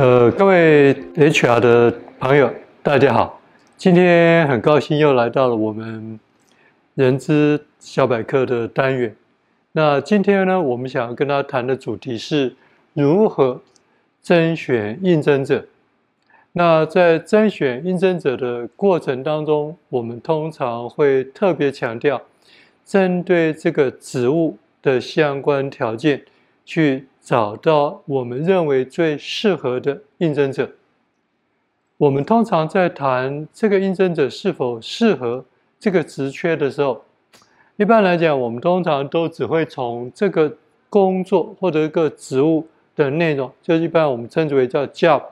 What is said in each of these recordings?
呃，各位 HR 的朋友，大家好。今天很高兴又来到了我们人资小百科的单元。那今天呢，我们想要跟大家谈的主题是如何甄选应征者。那在甄选应征者的过程当中，我们通常会特别强调，针对这个职务的相关条件去。找到我们认为最适合的应征者。我们通常在谈这个应征者是否适合这个职缺的时候，一般来讲，我们通常都只会从这个工作或者一个职务的内容，就一般我们称之为叫 job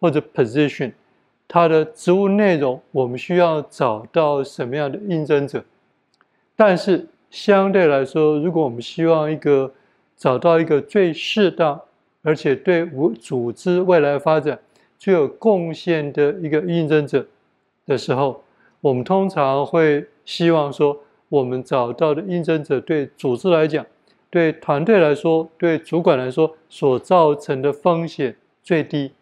或者 position，它的职务内容，我们需要找到什么样的应征者。但是相对来说，如果我们希望一个找到一个最适当，而且对无组织未来发展最有贡献的一个应征者的时候，我们通常会希望说，我们找到的应征者对组织来讲，对团队来说，对主管来说，所造成的风险最低。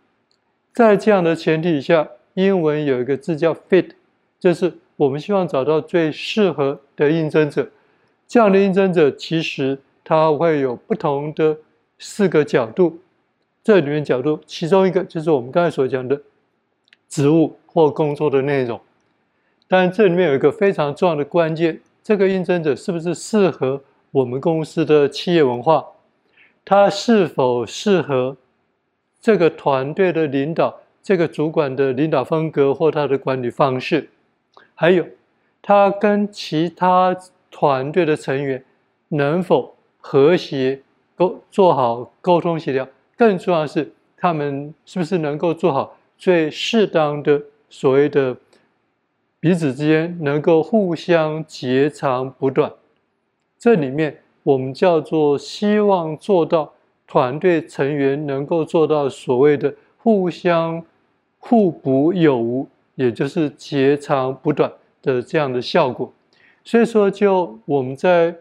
在这样的前提下，英文有一个字叫 fit，就是我们希望找到最适合的应征者。这样的应征者其实。它会有不同的四个角度，这里面角度其中一个就是我们刚才所讲的职务或工作的内容。但这里面有一个非常重要的关键，这个应征者是不是适合我们公司的企业文化？他是否适合这个团队的领导、这个主管的领导风格或他的管理方式？还有，他跟其他团队的成员能否？和谐沟做好沟通协调，更重要的是，他们是不是能够做好最适当的所谓的彼此之间能够互相截长补短？这里面我们叫做希望做到团队成员能够做到所谓的互相互补有无，也就是截长补短的这样的效果。所以说，就我们在。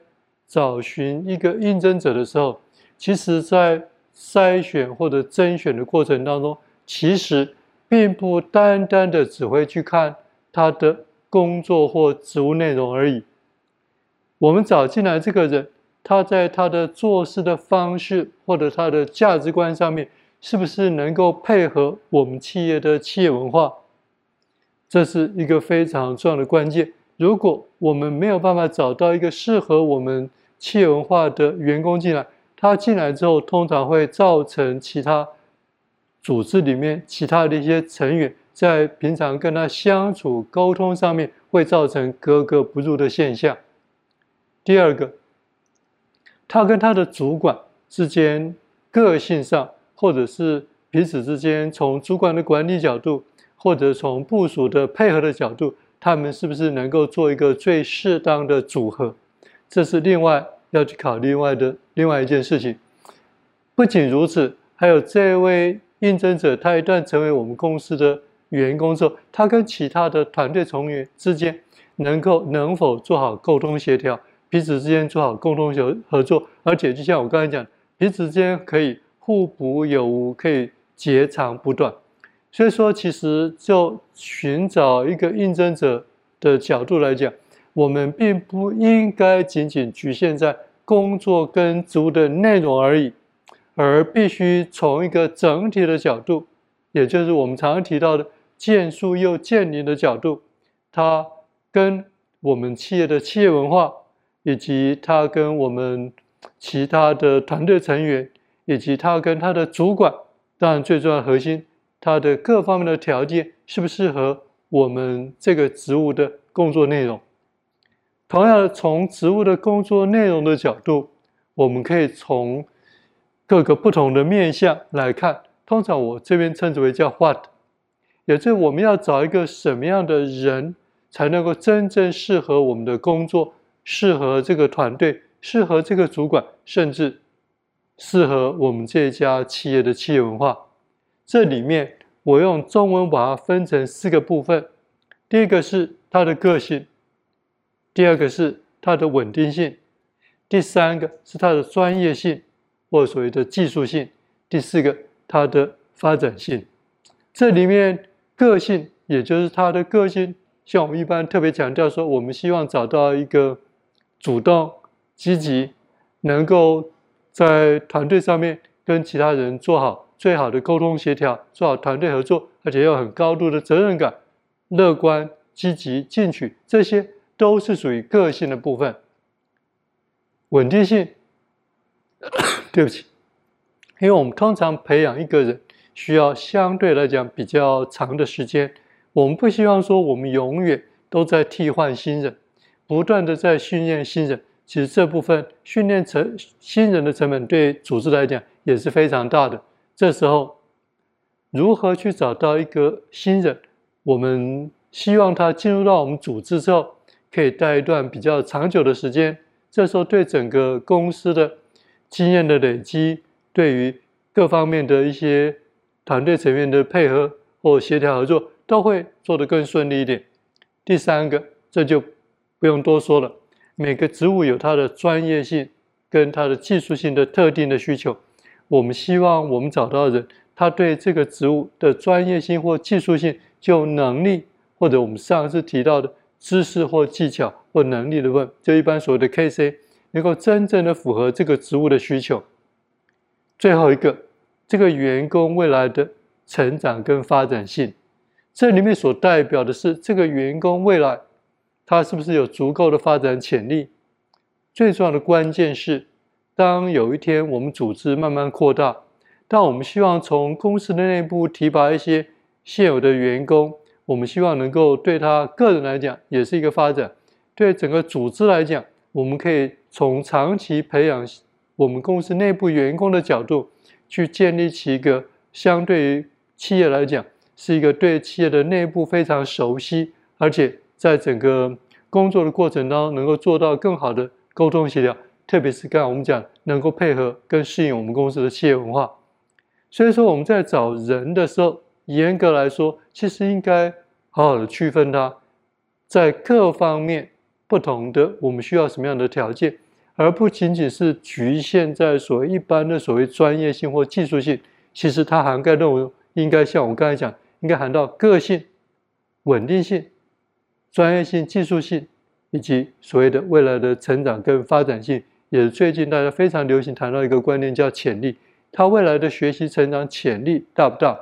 找寻一个应征者的时候，其实，在筛选或者甄选的过程当中，其实并不单单的只会去看他的工作或职务内容而已。我们找进来这个人，他在他的做事的方式或者他的价值观上面，是不是能够配合我们企业的企业文化？这是一个非常重要的关键。如果我们没有办法找到一个适合我们企业文化的员工进来，他进来之后，通常会造成其他组织里面其他的一些成员在平常跟他相处沟通上面，会造成格格不入的现象。第二个，他跟他的主管之间个性上，或者是彼此之间从主管的管理角度，或者从部署的配合的角度。他们是不是能够做一个最适当的组合？这是另外要去考虑另外的另外一件事情。不仅如此，还有这位应征者，他一旦成为我们公司的员工之后，他跟其他的团队成员之间能够能否做好沟通协调，彼此之间做好沟通协合作，而且就像我刚才讲，彼此之间可以互补有无，可以截长补短。所以说，其实就寻找一个应征者的角度来讲，我们并不应该仅仅局限在工作跟职务的内容而已，而必须从一个整体的角度，也就是我们常常提到的“见树又见林”的角度，它跟我们企业的企业文化，以及它跟我们其他的团队成员，以及它跟它的主管，当然最重要核心。它的各方面的条件适不适合我们这个职务的工作内容？同样，从职务的工作内容的角度，我们可以从各个不同的面向来看。通常我这边称之为叫 “what”，也就是我们要找一个什么样的人才能够真正适合我们的工作，适合这个团队，适合这个主管，甚至适合我们这家企业的企业文化。这里面我用中文把它分成四个部分，第一个是他的个性，第二个是他的稳定性，第三个是他的专业性或所谓的技术性，第四个他的发展性。这里面个性，也就是他的个性，像我们一般特别强调说，我们希望找到一个主动、积极，能够在团队上面跟其他人做好最好的沟通协调，做好团队合作，而且要很高度的责任感、乐观、积极、进取，这些都是属于个性的部分。稳定性，对不起，因为我们通常培养一个人需要相对来讲比较长的时间，我们不希望说我们永远都在替换新人，不断的在训练新人。其实这部分训练成新人的成本对组织来讲也是非常大的。这时候，如何去找到一个新人？我们希望他进入到我们组织之后，可以待一段比较长久的时间。这时候对整个公司的经验的累积，对于各方面的一些团队成员的配合或协调合作，都会做得更顺利一点。第三个，这就不用多说了。每个职务有它的专业性跟它的技术性的特定的需求。我们希望我们找到人，他对这个职务的专业性或技术性，就能力或者我们上次提到的。知识或技巧或能力的问，就一般所谓的 KC，能够真正的符合这个职务的需求。最后一个，这个员工未来的成长跟发展性，这里面所代表的是这个员工未来他是不是有足够的发展潜力？最重要的关键是，当有一天我们组织慢慢扩大，但我们希望从公司的内部提拔一些现有的员工。我们希望能够对他个人来讲也是一个发展，对整个组织来讲，我们可以从长期培养我们公司内部员工的角度，去建立起一个相对于企业来讲是一个对企业的内部非常熟悉，而且在整个工作的过程当中能够做到更好的沟通协调，特别是刚才我们讲能够配合跟适应我们公司的企业文化。所以说我们在找人的时候。严格来说，其实应该好好的区分它，在各方面不同的，我们需要什么样的条件，而不仅仅是局限在所谓一般的所谓专业性或技术性。其实它涵盖内容应该像我刚才讲，应该含到个性、稳定性、专业性、技术性，以及所谓的未来的成长跟发展性。也最近大家非常流行谈到一个观念叫潜力，它未来的学习成长潜力大不大？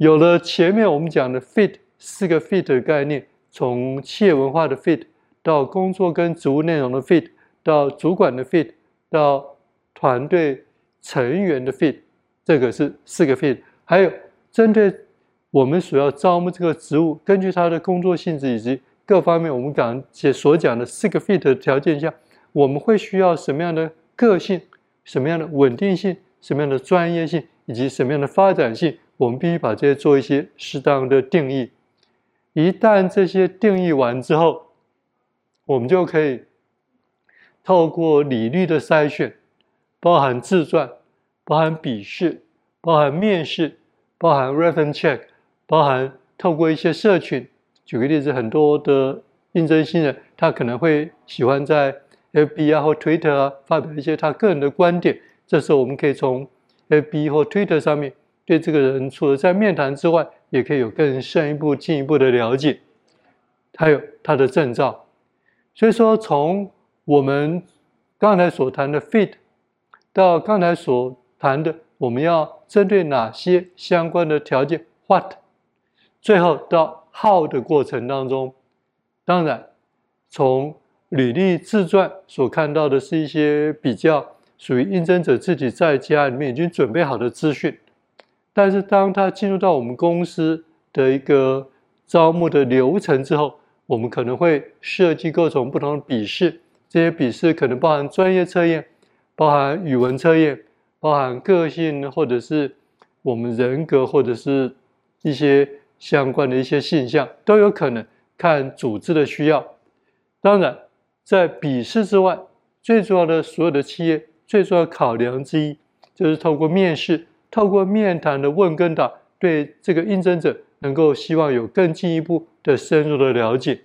有了前面我们讲的 fit 四个 fit 的概念，从企业文化的 fit 到工作跟职务内容的 fit，到主管的 fit，到团队成员的 fit，这个是四个 fit。还有针对我们所要招募这个职务，根据他的工作性质以及各方面，我们讲解所讲的四个 fit 的条件下，我们会需要什么样的个性，什么样的稳定性，什么样的专业性，以及什么样的发展性。我们必须把这些做一些适当的定义。一旦这些定义完之后，我们就可以透过理律的筛选，包含自传、包含笔试、包含面试、包含 reference check、包含透过一些社群。举个例子，很多的应征新人，他可能会喜欢在 FB 啊或 Twitter 啊发表一些他个人的观点。这时候，我们可以从 FB 或 Twitter 上面。对这个人，除了在面谈之外，也可以有更深一步、进一步的了解。还有他的证照。所以说，从我们刚才所谈的 fit，到刚才所谈的我们要针对哪些相关的条件 what，最后到 how 的过程当中，当然从履历自传所看到的是一些比较属于应征者自己在家里面已经准备好的资讯。但是，当他进入到我们公司的一个招募的流程之后，我们可能会设计各种不同的笔试。这些笔试可能包含专业测验，包含语文测验，包含个性，或者是我们人格，或者是一些相关的一些现象，都有可能看组织的需要。当然，在笔试之外，最重要的所有的企业最重要考量之一，就是通过面试。透过面谈的问跟答，对这个应征者能够希望有更进一步的深入的了解。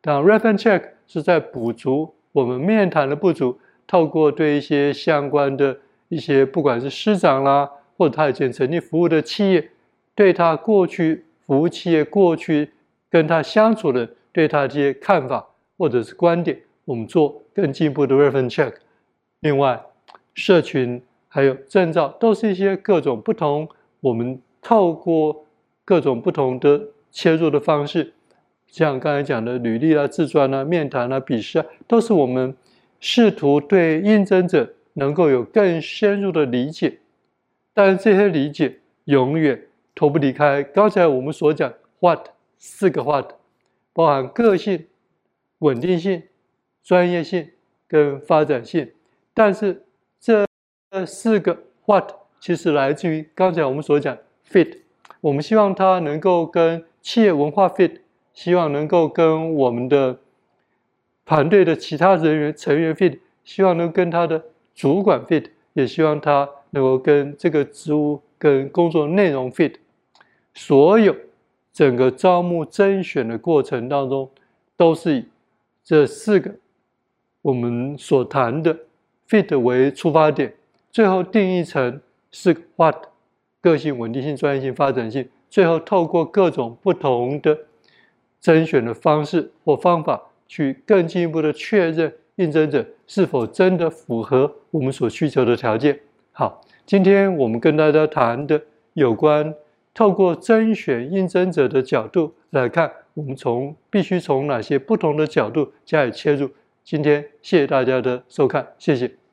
当 reference check 是在补足我们面谈的不足，透过对一些相关的一些不管是师长啦，或者他以前曾经服务的企业，对他过去服务企业过去跟他相处的，对他这些看法或者是观点，我们做更进一步的 reference check。另外，社群还有证照，都是一些各种不同，我们透过各种不同的切入的方式，像刚才讲的履历啊、自传啊、面谈啊、笔试啊，都是我们试图对应征者能够有更深入的理解。但这些理解永远脱不离开刚才我们所讲 “what” 四个 “what”，包含个性、稳定性、专业性跟发展性。但是这这四个 “what” 其实来自于刚才我们所讲 “fit”。我们希望它能够跟企业文化 fit，希望能够跟我们的团队的其他人员成员 fit，希望能跟他的主管 fit，也希望他。能够跟这个职务跟工作内容 fit，所有整个招募甄选的过程当中，都是以这四个我们所谈的 fit 为出发点，最后定义成是 what 个性、稳定性、专业性、发展性，最后透过各种不同的甄选的方式或方法，去更进一步的确认应征者是否真的符合我们所需求的条件。好，今天我们跟大家谈的有关透过甄选应征者的角度来看，我们从必须从哪些不同的角度加以切入。今天谢谢大家的收看，谢谢。